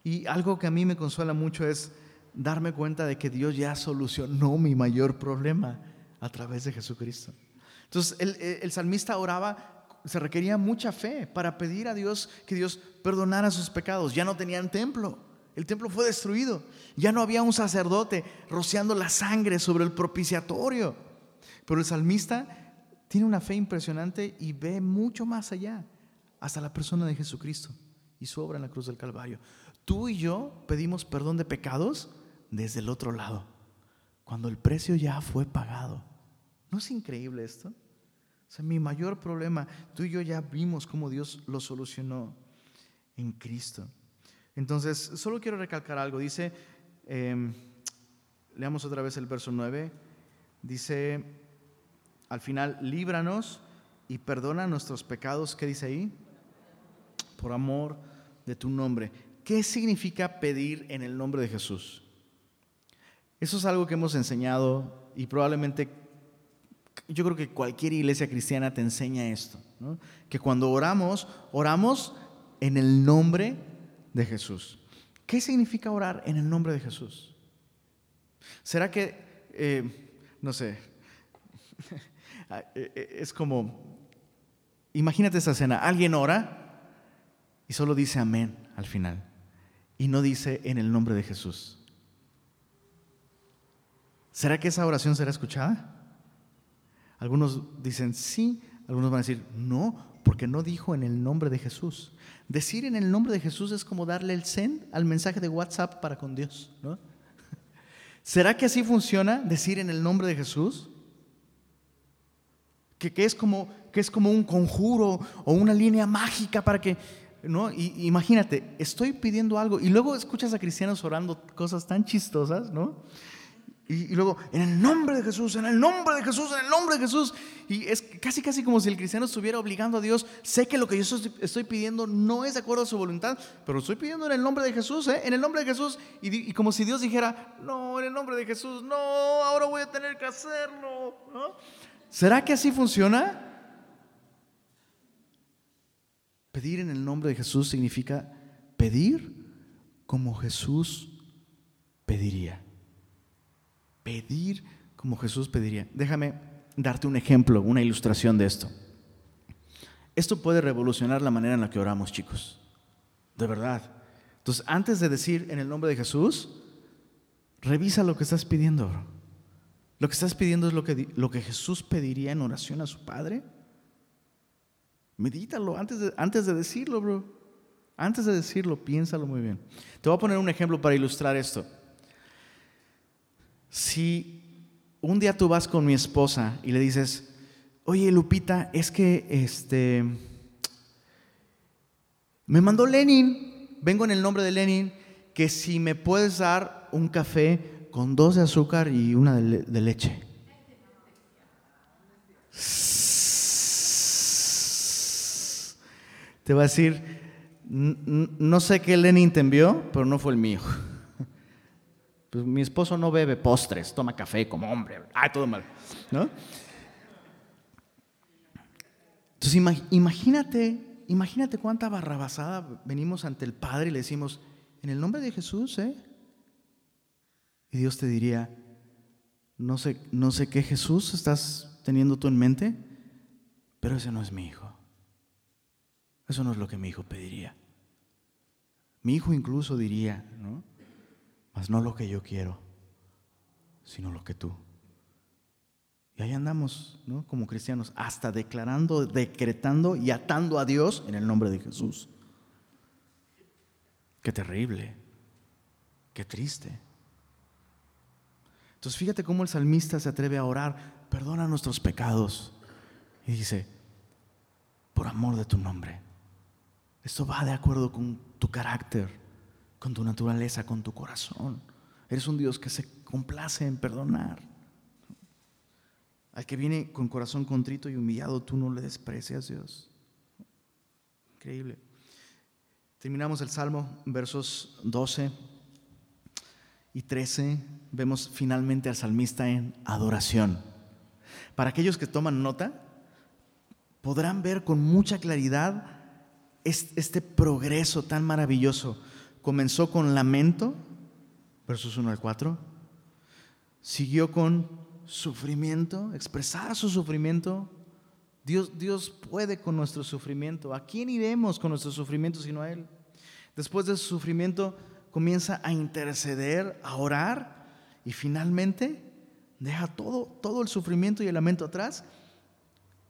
Y algo que a mí me consuela mucho es darme cuenta de que Dios ya solucionó mi mayor problema a través de Jesucristo. Entonces el, salmista oraba, se requería mucha fe para pedir a Dios que Dios perdonara sus pecados. Ya no tenían templo, el templo fue destruido, ya no había un sacerdote rociando la sangre sobre el propiciatorio. Pero el salmista tiene una fe impresionante y ve mucho más allá, hasta la persona de Jesucristo y su obra en la cruz del Calvario. Tú y yo pedimos perdón de pecados desde el otro lado, cuando el precio ya fue pagado. ¿No es increíble esto? O sea, mi mayor problema, tú y yo ya vimos cómo Dios lo solucionó en Cristo. Entonces, solo quiero recalcar algo. Dice, em, leamos otra vez el verso 9, dice, al final, líbranos y perdona nuestros pecados. ¿Qué dice ahí? Por amor de tu nombre. ¿qué significa pedir en el nombre de Jesús? Eso es algo que hemos enseñado y probablemente yo creo que cualquier iglesia cristiana te enseña esto, que cuando oramos, oramos en el nombre de Jesús. ¿Qué significa orar en el nombre de Jesús? ¿Será que, eh, no sé, es como, imagínate esa escena, alguien ora y solo dice amén al final y no dice en el nombre de Jesús? ¿Será que esa oración será escuchada? Algunos dicen sí, algunos van a decir no, porque no dijo en el nombre de Jesús. Decir en el nombre de Jesús es como darle el send al mensaje de WhatsApp para con Dios. ¿no? ¿Será que así funciona decir en el nombre de Jesús? Que, es como, que es como un conjuro o una línea mágica para que... ¿no? Y, imagínate, estoy pidiendo algo y luego escuchas a cristianos orando cosas tan chistosas, ¿no? Y, luego, en el nombre de Jesús, en el nombre de Jesús, en el nombre de Jesús. Y es casi, casi como si el cristiano estuviera obligando a Dios. Sé que lo que yo estoy pidiendo no es de acuerdo a su voluntad, pero estoy pidiendo en el nombre de Jesús, ¿eh? En el nombre de Jesús. Y, como si Dios dijera, no, en el nombre de Jesús, no, ahora voy a tener que hacerlo. ¿Será que así funciona? Pedir en el nombre de Jesús significa pedir como Jesús pediría pedir como Jesús pediría. Déjame darte un ejemplo, una ilustración de esto. Esto puede revolucionar la manera en la que oramos, chicos. De verdad. Entonces, antes de decir en el nombre de Jesús, revisa lo que estás pidiendo. Lo que estás pidiendo es lo que, lo que Jesús pediría en oración a su Padre. Medítalo antes de, antes de decirlo, bro. Antes de decirlo, piénsalo muy bien. Te voy a poner un ejemplo para ilustrar esto. Si un día tú vas con mi esposa y le dices, oye Lupita, es que este, me mandó Lenin, vengo en el nombre de Lenin, que si me puedes dar un café con dos de azúcar y una de, leche. Te va a decir, no sé qué Lenin te envió, pero no fue el mío. Pues mi esposo no bebe postres, toma café como hombre. Ay, todo mal. ¿No? Entonces imagínate, imagínate cuánta barrabasada venimos ante el Padre y le decimos, en el nombre de Jesús, ¿eh? Y Dios te diría, no sé, no sé qué Jesús estás teniendo tú en mente, pero ese no es mi hijo. Eso no es lo que mi hijo pediría. Mi hijo incluso diría, ¿no? mas no lo que yo quiero, sino lo que tú. Y ahí andamos, ¿no? Como cristianos, hasta declarando, decretando y atando a Dios en el nombre de Jesús. Qué terrible, qué triste. Entonces fíjate cómo el salmista se atreve a orar, perdona nuestros pecados. Y dice, por amor de tu nombre. Esto va de acuerdo con tu carácter con tu naturaleza, con tu corazón. Eres un Dios que se complace en perdonar. Al que viene con corazón contrito y humillado, tú no le desprecias, Dios. Increíble. Terminamos el Salmo, versos 12 y 13. Vemos finalmente al salmista en adoración. Para aquellos que toman nota, podrán ver con mucha claridad este progreso tan maravilloso comenzó con lamento, versos 1 al 4, siguió con sufrimiento, expresar su sufrimiento. Dios, Dios puede con nuestro sufrimiento. ¿A quién iremos con nuestro sufrimiento sino a Él? Después de su sufrimiento comienza a interceder, a orar y finalmente deja todo, todo el sufrimiento y el lamento atrás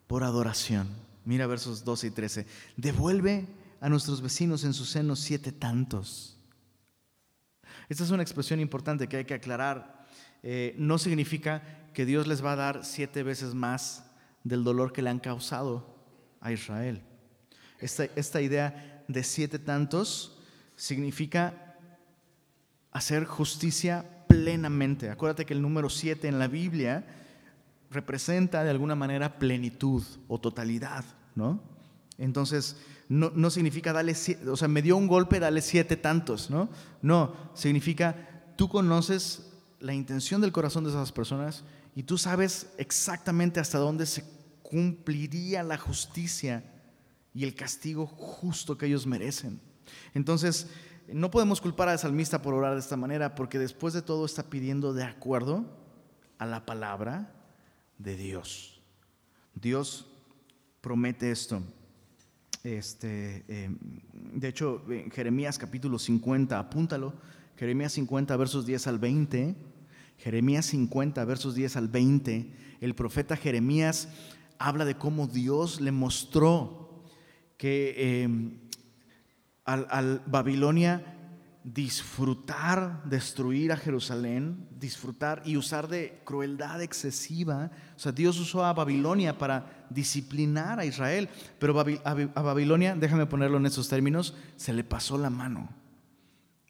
por adoración. Mira versos 12 y 13. Devuelve a nuestros vecinos en su seno siete tantos. Esta es una expresión importante que hay que aclarar. Eh, no significa que Dios les va a dar siete veces más del dolor que le han causado a Israel. Esta, esta idea de siete tantos significa hacer justicia plenamente. Acuérdate que el número siete en la Biblia representa de alguna manera plenitud o totalidad, ¿no? Entonces, no, no significa darle, o sea, me dio un golpe, dale siete tantos, ¿no? No, significa tú conoces la intención del corazón de esas personas y tú sabes exactamente hasta dónde se cumpliría la justicia y el castigo justo que ellos merecen. Entonces, no podemos culpar al salmista por orar de esta manera, porque después de todo está pidiendo de acuerdo a la palabra de Dios. Dios promete esto. Este, em, de hecho, en Jeremías capítulo 50, apúntalo, Jeremías 50, versos 10 al 20, Jeremías 50, versos 10 al 20, el profeta Jeremías habla de cómo Dios le mostró que em, al, Babilonia disfrutar, destruir a Jerusalén, disfrutar y usar de crueldad excesiva. O sea, Dios usó a Babilonia para disciplinar a Israel, pero a Babilonia, déjame ponerlo en esos términos, se le pasó la mano.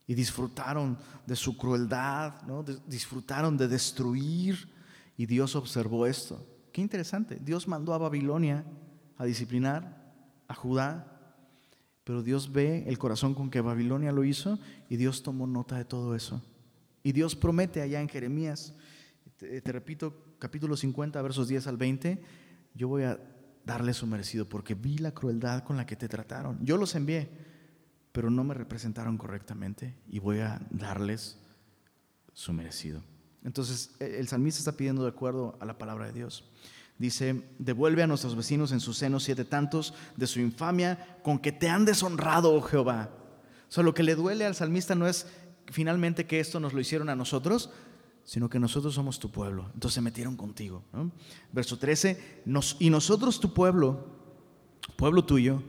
Y disfrutaron de su crueldad, ¿no? disfrutaron de destruir. Y Dios observó esto. Qué interesante. Dios mandó a Babilonia a disciplinar a Judá pero Dios ve el corazón con que Babilonia lo hizo y Dios tomó nota de todo eso. Y Dios promete allá en Jeremías, te, repito, capítulo 50, versos 10 al 20, yo voy a darle su merecido porque vi la crueldad con la que te trataron. Yo los envié, pero no me representaron correctamente y voy a darles su merecido. Entonces el salmista está pidiendo de acuerdo a la palabra de Dios. Dice, devuelve a nuestros vecinos en su seno siete tantos de su infamia con que te han deshonrado, oh Jehová. O sea, lo que le duele al salmista no es finalmente que esto nos lo hicieron a nosotros, sino que nosotros somos tu pueblo. Entonces se metieron contigo. Verso 13, y nosotros tu pueblo, pueblo tuyo,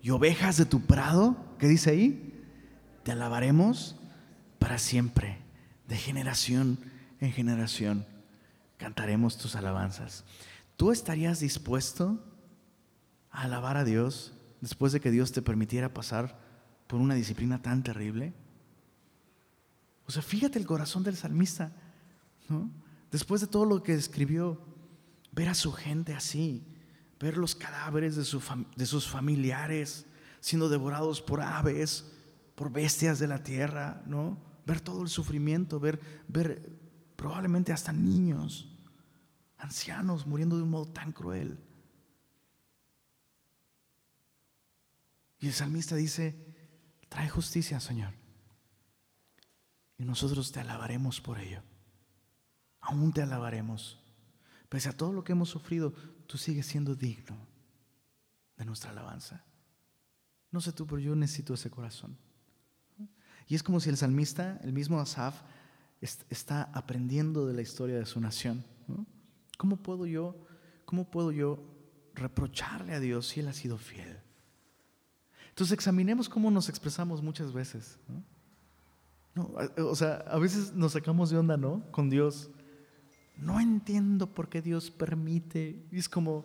y ovejas de tu prado, ¿qué dice ahí? Te alabaremos para siempre, de generación en generación, cantaremos tus alabanzas. ¿Tú estarías dispuesto a alabar a Dios después de que Dios te permitiera pasar por una disciplina tan terrible? O sea, fíjate el corazón del salmista, ¿no? Después de todo lo que escribió, ver a su gente así, ver los cadáveres de, de sus familiares siendo devorados por aves, por bestias de la tierra, ¿no? Ver todo el sufrimiento, ver, ver probablemente hasta niños ancianos muriendo de un modo tan cruel. Y el salmista dice, trae justicia, Señor. Y nosotros te alabaremos por ello. Aún te alabaremos. Pese a todo lo que hemos sufrido, tú sigues siendo digno de nuestra alabanza. No sé tú, pero yo necesito ese corazón. Y es como si el salmista, el mismo Asaf, está aprendiendo de la historia de su nación. ¿Cómo puedo yo, cómo puedo yo reprocharle a Dios si Él ha sido fiel? Entonces examinemos cómo nos expresamos muchas veces. ¿no? o sea, a veces nos sacamos de onda, ¿no? Con Dios. No entiendo por qué Dios permite. Y es como...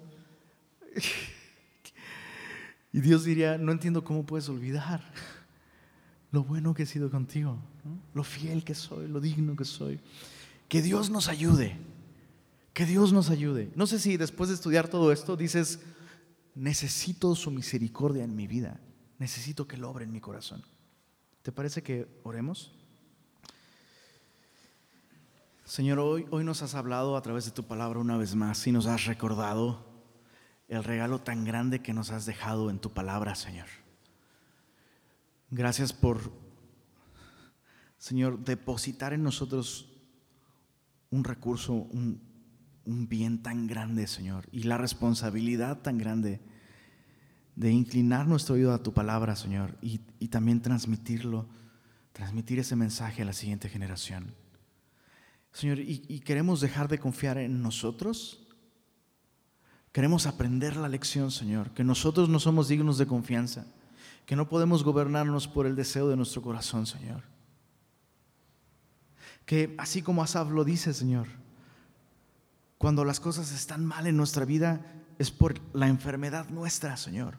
y Dios diría, no entiendo cómo puedes olvidar lo bueno que he sido contigo, lo fiel que soy, lo digno que soy. Que Dios nos ayude que Dios nos ayude. No sé si después de estudiar todo esto dices, necesito su misericordia en mi vida, necesito que lo obre en mi corazón. ¿Te parece que oremos? Señor, hoy, hoy nos has hablado a través de tu palabra una vez más y nos has recordado el regalo tan grande que nos has dejado en tu palabra, Señor. Gracias por, Señor, depositar en nosotros un recurso, un, un bien tan grande, Señor, y la responsabilidad tan grande de inclinar nuestro oído a tu palabra, Señor, y, también transmitirlo, transmitir ese mensaje a la siguiente generación. Señor, y, y queremos dejar de confiar en nosotros. Queremos aprender la lección, Señor, que nosotros no somos dignos de confianza, que no podemos gobernarnos por el deseo de nuestro corazón, Señor. Que así como Asaf lo dice, Señor, cuando las cosas están mal en nuestra vida, es por la enfermedad nuestra, Señor.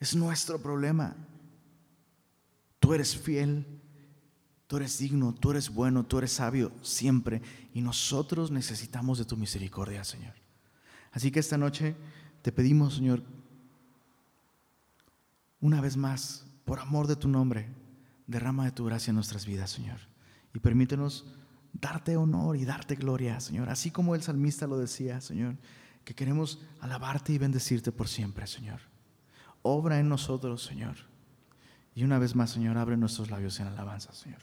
Es nuestro problema. Tú eres fiel, tú eres digno, tú eres bueno, tú eres sabio siempre. Y nosotros necesitamos de tu misericordia, Señor. Así que esta noche te pedimos, Señor, una vez más, por amor de tu nombre, derrama de tu gracia en nuestras vidas, Señor. Y permítenos darte honor y darte gloria, Señor. Así como el salmista lo decía, Señor, que queremos alabarte y bendecirte por siempre, Señor. Obra en nosotros, Señor. Y una vez más, Señor, abre nuestros labios en alabanza, Señor.